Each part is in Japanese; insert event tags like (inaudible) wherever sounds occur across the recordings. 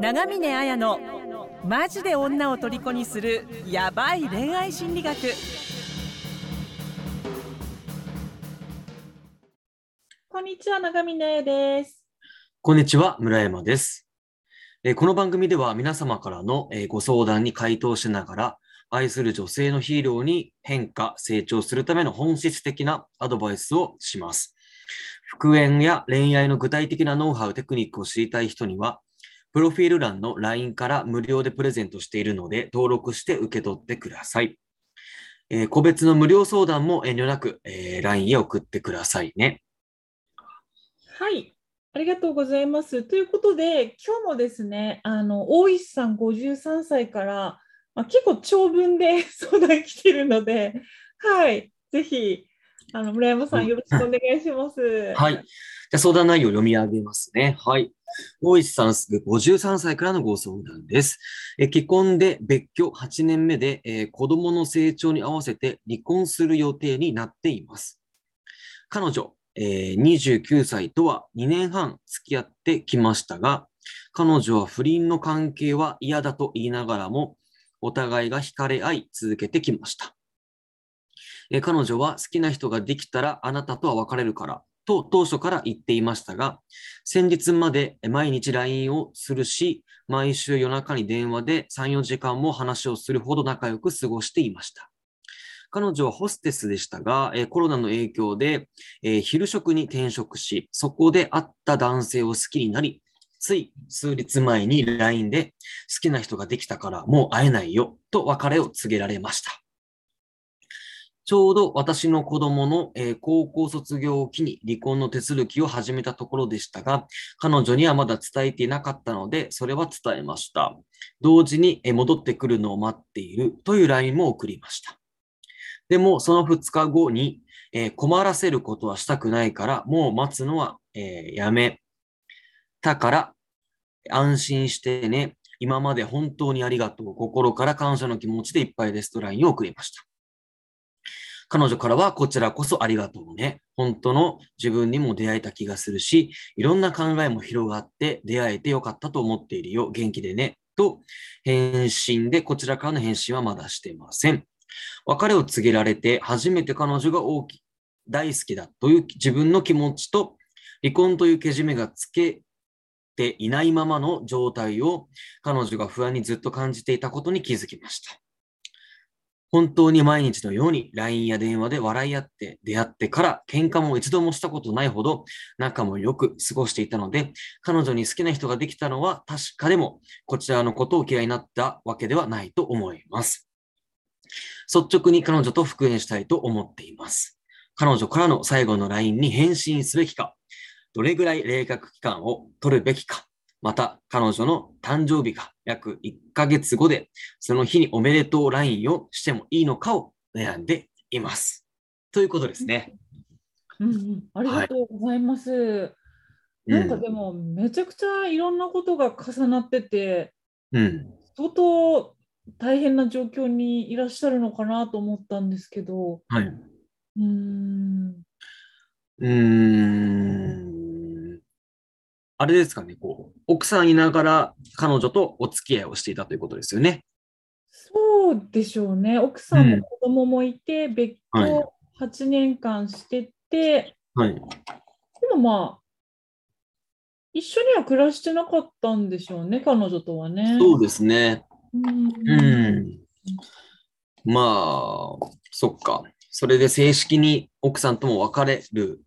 長峰綾のマジで女を虜にするヤバい恋愛心理学こんにちは、長峰綾です。こんにちは、村山です。えーこの番組では皆様からのえーご相談に回答しながら、愛する女性のヒーローに変化、成長するための本質的なアドバイスをします。復縁や恋愛の具体的なノウハウ、テクニックを知りたい人には、プロフィール欄の LINE から無料でプレゼントしているので、登録して受け取ってください。えー個別の無料相談も遠慮なく、えー LINE へ送ってくださいね。はい、ありがとうございます。ということで、今日もですね、あの大石さん53歳から、まあ、結構長文で (laughs) 相談来てるので、はい、ぜひあの村山さんよろしくお願いします。(laughs) はい。じゃあ相談内容を読み上げますね。はい。大石さんすぐ53歳からのご相談です。え結婚で別居8年目で、えー子供の成長に合わせて離婚する予定になっています。彼女、えー29歳とは2年半付き合ってきましたが、彼女は不倫の関係は嫌だと言いながらも、お互いが惹かれ合い続けてきました。え彼女は好きな人ができたらあなたとは別れるからと当初から言っていましたが、先日まで毎日 LINE をするし、毎週夜中に電話で3、4時間も話をするほど仲良く過ごしていました。彼女はホステスでしたが、コロナの影響で、え昼食に転職し、そこで会った男性を好きになり、つい数日前に LINE で好きな人ができたからもう会えないよと別れを告げられました。ちょうど私の子供の、えー高校卒業を機に離婚の手続きを始めたところでしたが、彼女にはまだ伝えていなかったので、それは伝えました。同時に、えー戻ってくるのを待っているという LINE も送りました。でも、その2日後に、えー困らせることはしたくないから、もう待つのは、えやめたから、安心してね。今まで本当にありがとう。心から感謝の気持ちでいっぱいですと LINE を送りました。彼女からはこちらこそありがとうね。本当の自分にも出会えた気がするし、いろんな考えも広がって出会えてよかったと思っているよ。元気でね。と、返信で、こちらからの返信はまだしてません。別れを告げられて、初めて彼女が大き大好きだという自分の気持ちと、離婚というけじめがつけていないままの状態を彼女が不安にずっと感じていたことに気づきました。本当に毎日のように LINE や電話で笑い合って出会ってから喧嘩も一度もしたことないほど仲もよく過ごしていたので、彼女に好きな人ができたのは確かでも、こちらのことを嫌いになったわけではないと思います。率直に彼女と復縁したいと思っています。彼女からの最後の LINE に返信すべきか、どれぐらい冷却期間を取るべきか、また彼女の誕生日が約1ヶ月後で、その日におめでとう LINE をしてもいいのかを悩んでいます。ということですね。うんうん、ありがとうございます。なんかでも、めちゃくちゃいろんなことが重なってて、うん。相当大変な状況にいらっしゃるのかなと思ったんですけど、はい。うーん、うーん。あれですかね、こう、奥さんいながら彼女とお付き合いをしていたということですよね。そうでしょうね。奥さんうんも子供もいて、別はい居8年間してて、はい。でもまあ、一緒には暮らしてなかったんでしょうね、彼女とはね。そうですね。うんうん。まあ、そっか。それで正式に奥さんとも別れる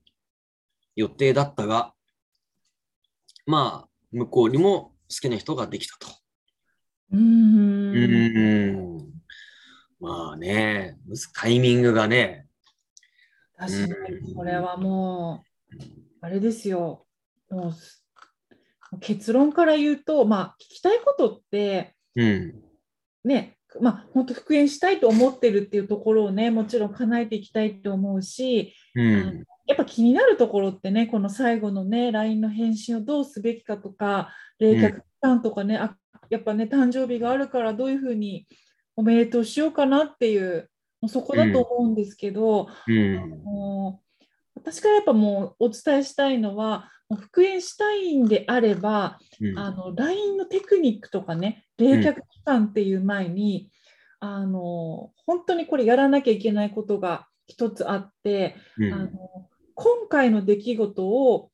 予定だったが、まあ、向こうにも好きな人ができたと。う。うんーん。まあね、タイミングがね、確かに、これはもう、あれですよ。もうす結論から言うと、まあ、聞きたいことって、うん。ね、まあ、本当復縁したいと思ってるっていうところをね、もちろん叶えていきたいと思うし、うん。やっぱ気になるところってね、この最後のね、LINE の返信をどうすべきかとか、冷却期間とかね、あやっぱね、誕生日があるからどういうふうにおめでとうしようかなっていう、もうそこだと思うんですけど、うん。もう私からやっぱもうお伝えしたいのは、復縁したいんであれば、うん。あの LINE のテクニックとかね、冷却期間っていう前に、あの本当にこれやらなきゃいけないことが一つあって、うん。あの今回の出来事を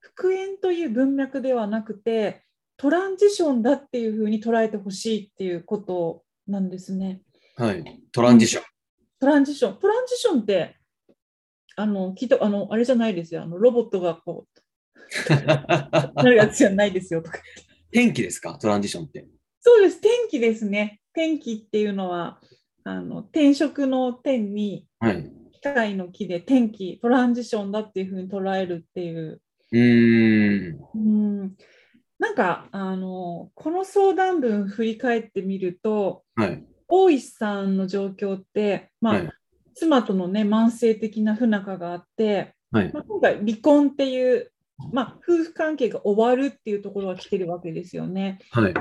復縁という文脈ではなくて、トランジションだっていうふうに捉えてほしいっていうことなんですね。はい。トランジション。トランジション。トランジションって、あの、聞いた、あの、あれじゃないですよ。あの、ロボットがこう、(laughs) なるやつじゃないですよとか。天気ですか？トランジションって。そうです。天気ですね。天気っていうのは、あの、転職の天に、はい。機械の木で天気、トランジションだっていうふうに捉えるっていう。うーん。うん。なんか、あの、この相談文振り返ってみると、はい。大石さんの状況って、まあ、はい妻とのね、慢性的な不仲があって、はい。まあ、今回離婚っていう、まあ、夫婦関係が終わるっていうところが来てるわけですよね。はい。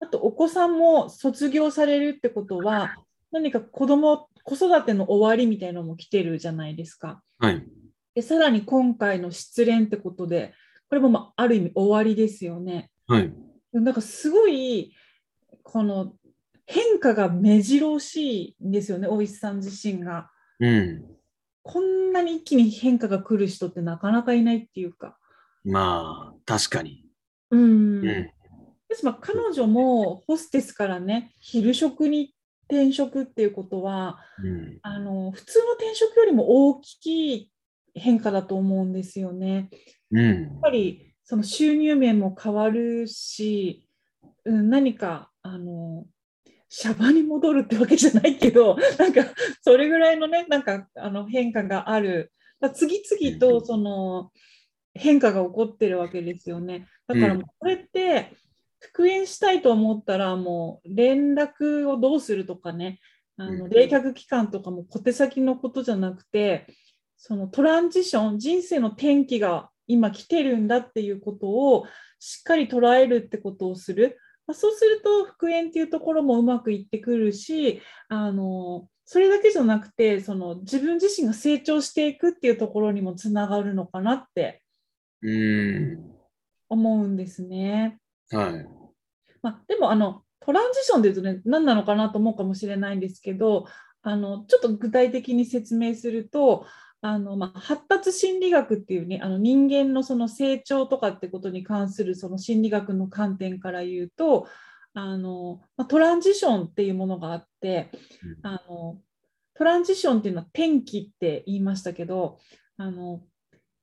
あとお子さんも卒業されるってことは何か子供子育ての終わりみたいなのも来てるじゃないですか。はい。でさらに今回の失恋ってことでこれもまあある意味終わりですよね。はい。なんかすごいこの変化が目白押しいんですよね大石さん自身が。うん。こんなに一気に変化が来る人ってなかなかいないっていうか。まあ、確かに。うんうん。ですまあ、彼女もホステスからね昼食に転職っていうことはうん。あの普通の転職よりも大きい変化だと思うんですよね。うんやっぱりその収入面も変わるし、うん、何かあのシャバに戻るってわけじゃないけど (laughs) なんかそれぐらいのねなんかあの変化がある次々とその変化が起こってるわけですよね。だからこれって復縁したいと思ったらもう連絡をどうするとかねあのうん冷却期間とかも小手先のことじゃなくてそのトランジション人生の転機が今来てるんだっていうことをしっかり捉えるってことをする、まあ、そうすると復縁っていうところもうまくいってくるしあのそれだけじゃなくてその自分自身が成長していくっていうところにもつながるのかなってうん。思うんですね。はい。まあ、でもあのトランジションでいうとね何なのかなと思うかもしれないんですけどあのちょっと具体的に説明するとあの、まあ、発達心理学っていうねあの人間のその成長とかってことに関するその心理学の観点から言うとあの、まあ、トランジションっていうものがあってうんあのトランジションっていうのは転機って言いましたけどあの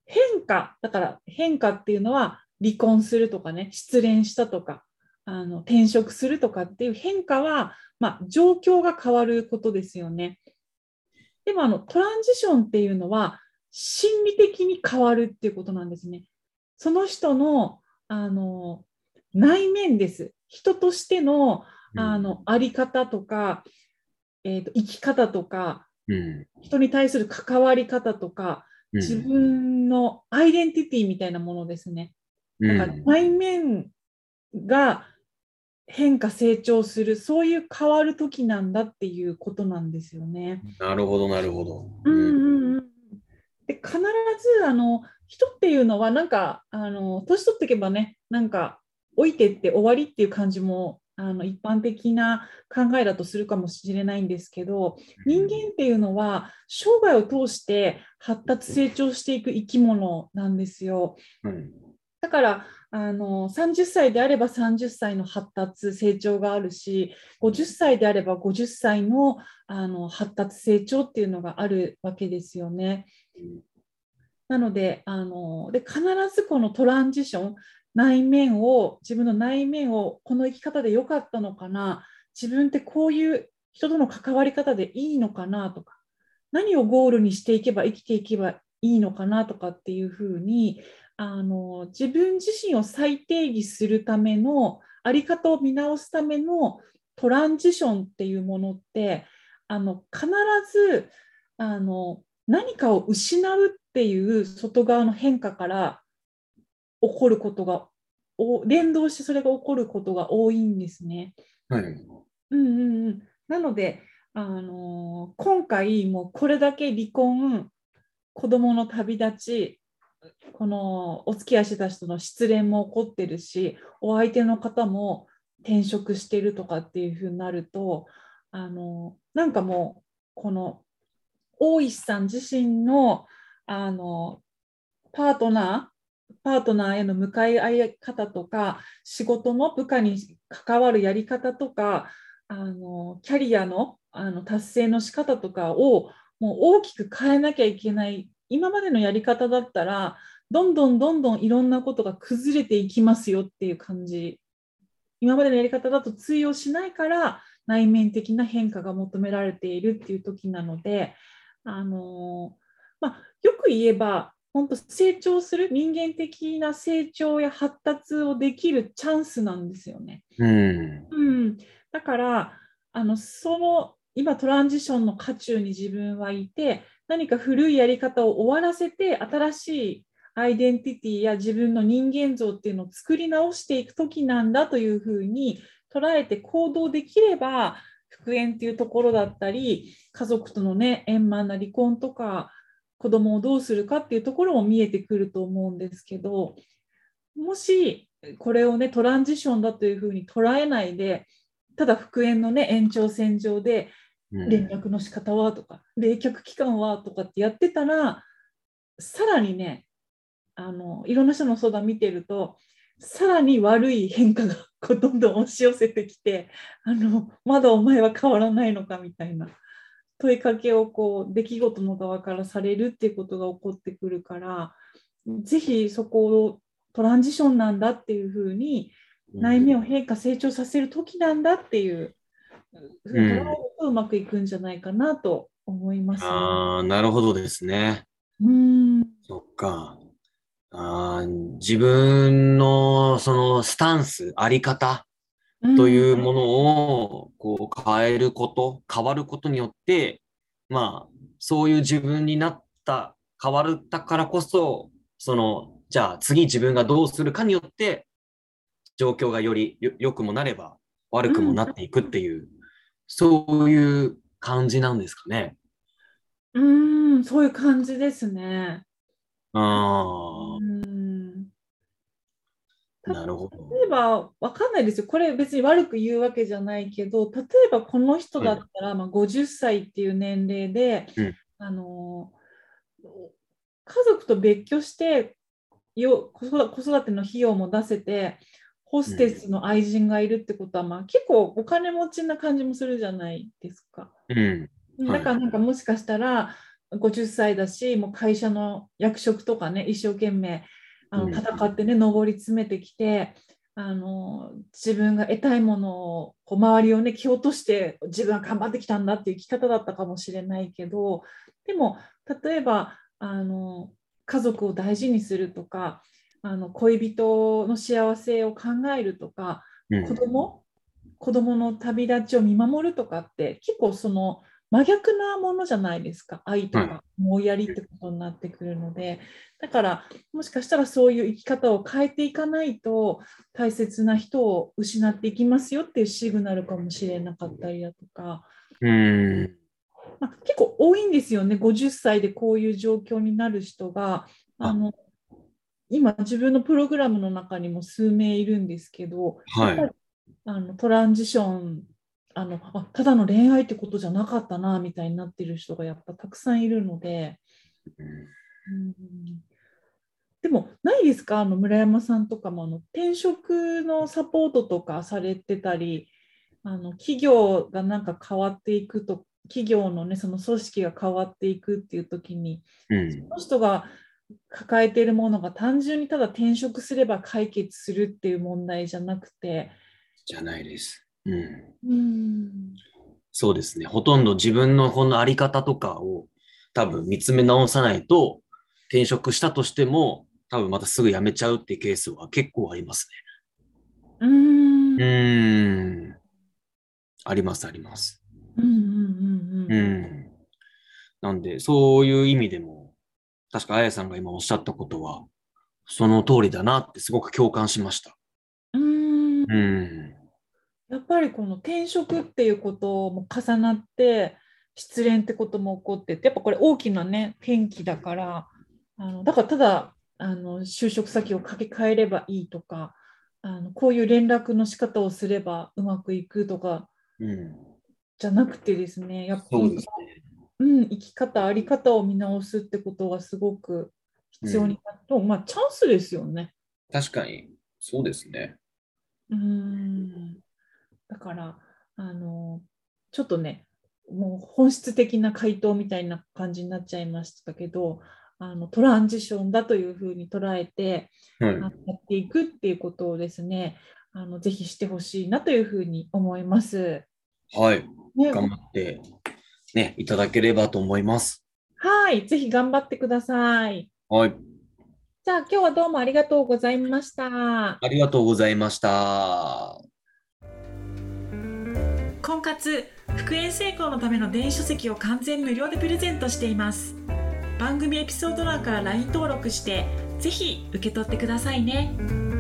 変化だから変化っていうのは離婚するとかね失恋したとかあの転職するとかっていう変化は、まあ、状況が変わることですよね。でもあのトランジションっていうのは心理的に変わるっていうことなんですね。その人のあの内面です。人としてのあのあり方とか、えーと生き方とかうん。人に対する関わり方とかうん。自分のアイデンティティみたいなものですね。うんだから内面が変化成長するそういう変わる時なんだっていうことなんですよね。なるほど、なるほど。うんうんうん、で必ずあの人っていうのはなんかあの年取っていけばねなんか老いてって終わりっていう感じもあの一般的な考えだとするかもしれないんですけど人間っていうのは生涯を通して発達成長していく生き物なんですよ。うんだからあの30歳であれば30歳の発達成長があるし50歳であれば50歳のあの発達成長っていうのがあるわけですよね。なのであので必ずこのトランジション内面を自分の内面をこの生き方で良かったのかな自分ってこういう人との関わり方でいいのかなとか何をゴールにしていけば生きていけばいいのかなとかっていうふうにあの自分自身を再定義するためのあり方を見直すためのトランジションっていうものってあの必ずあの何かを失うっていう外側の変化から起こることがお連動してそれが起こることが多いんですね。はい。うんうんうん、なので、あのー今回もうこれだけ離婚子供の旅立ちこのお付き合いしてた人の失恋も起こってるしお相手の方も転職してるとかっていうふうになるとあのなんかもうこの大石さん自身のあのパートナーパートナーへの向かい合い方とか仕事の部下に関わるやり方とかあのキャリアのあの達成の仕方とかをもう大きく変えなきゃいけない今までのやり方だったらどんどんどんどんいろんなことが崩れていきますよっていう感じ今までのやり方だと通用しないから内面的な変化が求められているっていう時なのであの、まあ、よく言えば本当成長する人間的な成長や発達をできるチャンスなんですよね。うん。うん、だからあのその今トランジションの渦中に自分はいて何か古いやり方を終わらせて新しいアイデンティティや自分の人間像っていうのを作り直していく時なんだというふうに捉えて行動できれば復縁っていうところだったり家族とのね円満な離婚とか子供をどうするかっていうところも見えてくると思うんですけどもしこれをねトランジションだというふうに捉えないでただ復縁のね延長線上で連絡の仕方はとか冷却期間はとかってやってたらさらにねあのいろんな人の相談見てるとさらに悪い変化がこうどんどん押し寄せてきてあのまだお前は変わらないのかみたいな問いかけをこう出来事の側からされるっていうことが起こってくるからぜひそこをトランジションなんだっていうふうに内面を変化成長させる時なんだっていうふうまくいくんじゃないかなと思います、ね。ああ、なるほどですね。うんそっか。あー自分のそのスタンス、あり方というものをこう変えること、変わることによって、まあ、そういう自分になった、変わったからこそ、その、じゃあ次自分がどうするかによって、状況がよりよ良くもなれば悪くもなっていくっていう、そういう感じなんですかね。うんそういう感じですね。あうんあ、なるほど。例えばわかんないですよこれ別に悪く言うわけじゃないけど例えばこの人だったら、まあ、50歳っていう年齢で、うんあの家族と別居してよ子育ての費用も出せてホステスの愛人がいるってことは、まあ、結構お金持ちな感じもするじゃないですか。うん。はいだからなんかもしかしたら50歳だしもう会社の役職とかね一生懸命あうんの戦ってね上り詰めてきてあの自分が得たいものをこう周りをね蹴落として自分は頑張ってきたんだっていう生き方だったかもしれないけどでも例えばあの家族を大事にするとかあの恋人の幸せを考えるとかうん。子供？子供の旅立ちを見守るとかって結構その真逆なものじゃないですか。愛とはか思いやりってことになってくるので、だからもしかしたらそういう生き方を変えていかないと大切な人を失っていきますよっていうシグナルかもしれなかったりだとか、うん。まあ、結構多いんですよね。50歳でこういう状況になる人が。あの今自分のプログラムの中にも数名いるんですけど、はい。あのトランジションあのあただの恋愛ってことじゃなかったなみたいになってる人がやっぱたくさんいるので、うん。でもないですか？あの村山さんとかもあの転職のサポートとかされてたりあの企業がなんか変わっていくと企業のねその組織が変わっていくっていう時にうん。その人が抱えているものが単純にただ転職すれば解決するっていう問題じゃなくて、じゃないです。うん。うん、そうですね。ほとんど自分のこのあり方とかを多分見つめ直さないと転職したとしても多分またすぐ辞めちゃうっていうケースは結構ありますうん、ね。ううん、ーん。あります、あります。うん、うん、う。ん。なんで、そういう意味でも、確かあやさんが今おっしゃったことは、その通りだなってすごく共感しました。うんうん。やっぱりこの転職っていうことも重なって失恋ってことも起こっててやっぱこれ大きなね転機だからあのだからただあの就職先を掛け替えればいいとかあのこういう連絡の仕方をすればうまくいくとかうん。じゃなくてですねやっぱりね。うん、生き方、あり方を見直すってことがすごく必要になると、まあチャンスですよね。確かに、そうですね。うん。だから、あの、ちょっとね、もう本質的な回答みたいな感じになっちゃいましたけど、あのトランジションだというふうに捉えて、はいやっていくっていうことをですね、あのぜひしてほしいなというふうに思います。はい。ね、頑張って、ね、いただければと思います。はい、ぜひ頑張ってください。はい。じゃあ今日はどうもありがとうございました。ありがとうございました。婚活復縁成功のための電子書籍を完全無料でプレゼントしています番組エピソード欄から LINE 登録してぜひ受け取ってくださいね